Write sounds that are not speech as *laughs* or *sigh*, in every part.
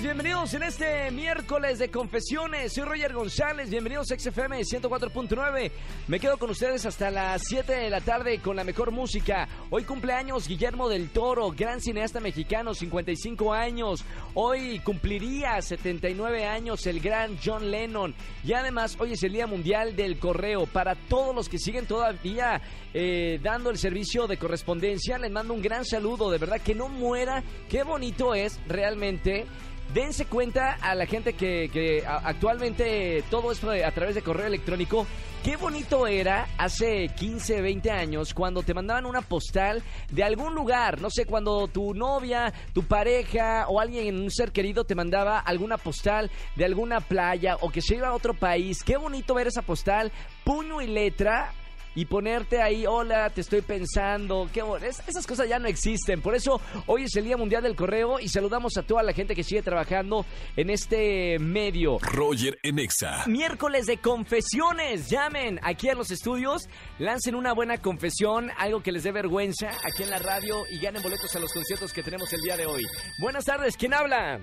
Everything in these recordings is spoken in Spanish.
Tardes, bienvenidos en este miércoles de confesiones. Soy Roger González, bienvenidos a XFM 104.9. Me quedo con ustedes hasta las 7 de la tarde con la mejor música. Hoy cumpleaños Guillermo del Toro, gran cineasta mexicano, 55 años. Hoy cumpliría 79 años el gran John Lennon. Y además hoy es el Día Mundial del Correo. Para todos los que siguen todavía eh, dando el servicio de correspondencia, les mando un gran saludo. De verdad que no muera. Qué bonito es realmente dense cuenta a la gente que, actualmente todo esto a través de correo electrónico, qué bonito era hace 15, 20 años cuando te mandaban una postal de algún lugar, no sé, cuando tu novia, tu pareja o alguien, un ser querido te mandaba alguna postal de alguna playa o que se iba a otro país, qué bonito ver esa postal, puño y letra y ponerte ahí, hola, te estoy pensando. Qué bueno. Es- esas cosas ya no existen. Por eso hoy es el Día Mundial del Correo y saludamos a toda la gente que sigue trabajando en este medio. Roger en Exa. Miércoles de confesiones. Llamen aquí a los estudios, lancen una buena confesión, algo que les dé vergüenza aquí en la radio y ganen boletos a los conciertos que tenemos el día de hoy. Buenas tardes, ¿quién habla?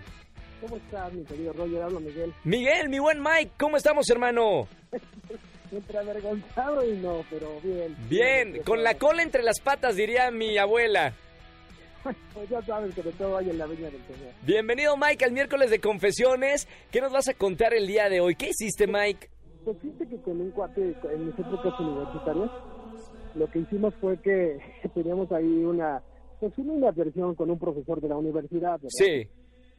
¿Cómo estás, mi querido Roger? Hablo Miguel. Miguel, mi buen Mike, ¿cómo estamos, hermano? *laughs* Siempre avergonzado y no, pero bien. Bien, con la cola entre las patas, diría mi abuela. *laughs* Pues ya sabes que de todo hay en la viña del Señor. Bienvenido Mike al miércoles de confesiones. ¿Qué nos vas a contar el día de hoy? ¿Qué hiciste Mike? Pues fíjate que con un cuate en mis épocas universitarias, lo que hicimos fue que *laughs* teníamos ahí una, pues una versión con un profesor de la universidad. ¿verdad? Sí.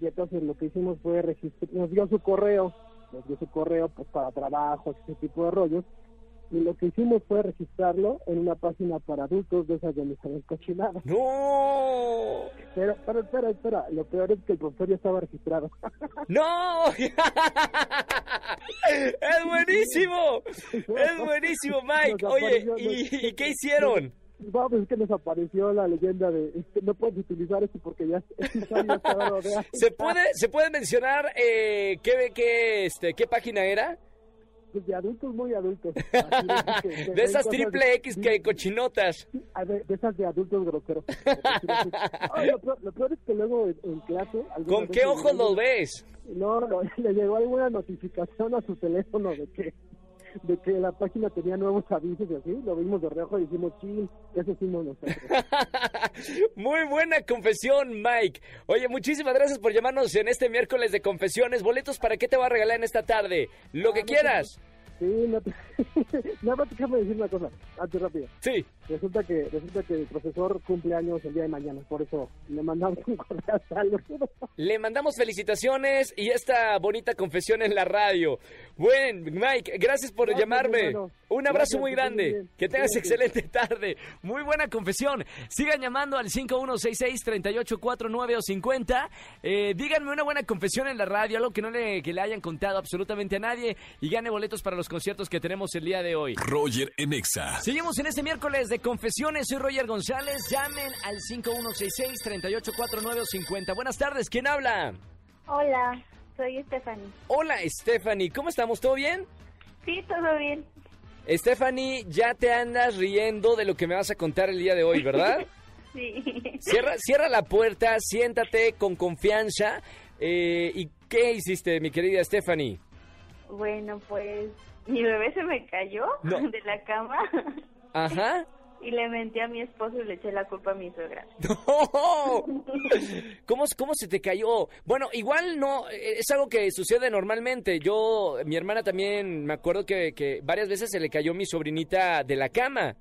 Y entonces lo que hicimos fue registrar, nos dio su correo, nos dio su correo pues para trabajos, ese tipo de rollos. Y lo que hicimos fue registrarlo en una página para adultos de esas de mis cochinadas. No. Pero, pero espera, espera, lo peor es que el profesor ya estaba registrado. *laughs* No. *laughs* es buenísimo. *laughs* Es buenísimo Mike. Oye, apareció- ¿y, nos- y qué hicieron? Vamos, es que nos apareció la leyenda de este, no puedes utilizar esto porque ya este *laughs* de alta. ¿Se puede, ¿se puede mencionar eh, qué, qué, este, qué página era? Pues de adultos muy adultos. *laughs* Así de, esas que- que De esas triple X que cochinotas. Ah, de, de esas de adultos groseros. *laughs* Ay, lo, peor, lo peor es que luego en, en clase... ¿Con qué ojos los ves? No, no, le llegó alguna notificación a su teléfono de que de que la página tenía nuevos avisos y así, lo vimos de reojo y dijimos, sí, eso hicimos nosotros. *laughs* Muy buena confesión, Mike. Oye, muchísimas gracias por llamarnos en este miércoles de confesiones. Boletos para qué te va a regalar en esta tarde. Lo que Ah, no, quieras. Sí, no te... Nada más déjame decir una cosa, antes rápido. Sí. Resulta que resulta que el profesor cumple años el día de mañana, por eso le mandamos un correo saludo. Le mandamos felicitaciones y esta bonita confesión en la radio. Buen, Mike, gracias por Gracias, llamarme. hermano. Un abrazo Gracias, muy grande. Que tengas excelente tarde. Muy buena confesión. Sigan llamando al 5166-3849 o 50. Eh, díganme una buena confesión en la radio, algo que no le, que le hayan contado absolutamente a nadie y gane boletos para los conciertos que tenemos el día de hoy. Roger en Exa. Seguimos en este miércoles de confesiones. Soy Roger González. Llamen al 5166-3849 o 50. Buenas tardes. ¿Quién habla? Hola, soy Stephanie. Hola, Stephanie. ¿Cómo estamos? ¿Todo bien? Sí, todo bien. Stephanie, ya te andas riendo de lo que me vas a contar el día de hoy, ¿verdad? *laughs* Sí. Cierra, cierra la puerta, siéntate con confianza. eh, ¿Y qué hiciste, mi querida Stephanie? Bueno, pues mi bebé se me cayó No. de la cama Ajá. Y le menté a mi esposo y le eché la culpa a mi suegra. *laughs* ¡No! ¿Cómo, ¿Cómo se te cayó? Bueno, igual no, eh, es algo que sucede normalmente. Yo, mi hermana también, me acuerdo que, que varias veces se le cayó mi sobrinita de la cama.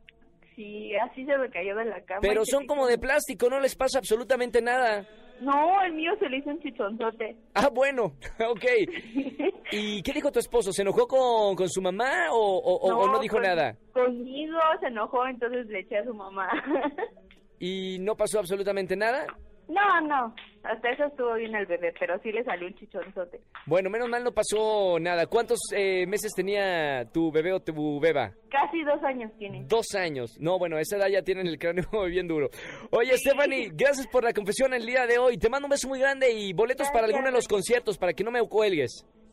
Sí, así se me cayó de la cama. Pero son como de plástico, no les pasa absolutamente nada. No, el mío se le hizo un chichonzote. Ah, bueno, *laughs* ok. *laughs* ¿Y qué dijo tu esposo? ¿Se enojó con, con su mamá o, o- no dijo con- nada? Conmigo se enojó, entonces le eché a su mamá. *laughs* ¿Y no pasó absolutamente nada? no, no, hasta eso estuvo bien el bebé, pero sí le salió un chichonzote. Bueno, menos mal no pasó nada. ¿Cuántos eh, meses tenía tu bebé o tu beba? Casi dos años tiene. Dos años. No, bueno, a esa edad ya tienen el cráneo *laughs* bien duro. Oye, Stephanie, gracias por la confesión el día de hoy. Te mando un beso muy grande y boletos para alguno de los conciertos para que no me cuelgues.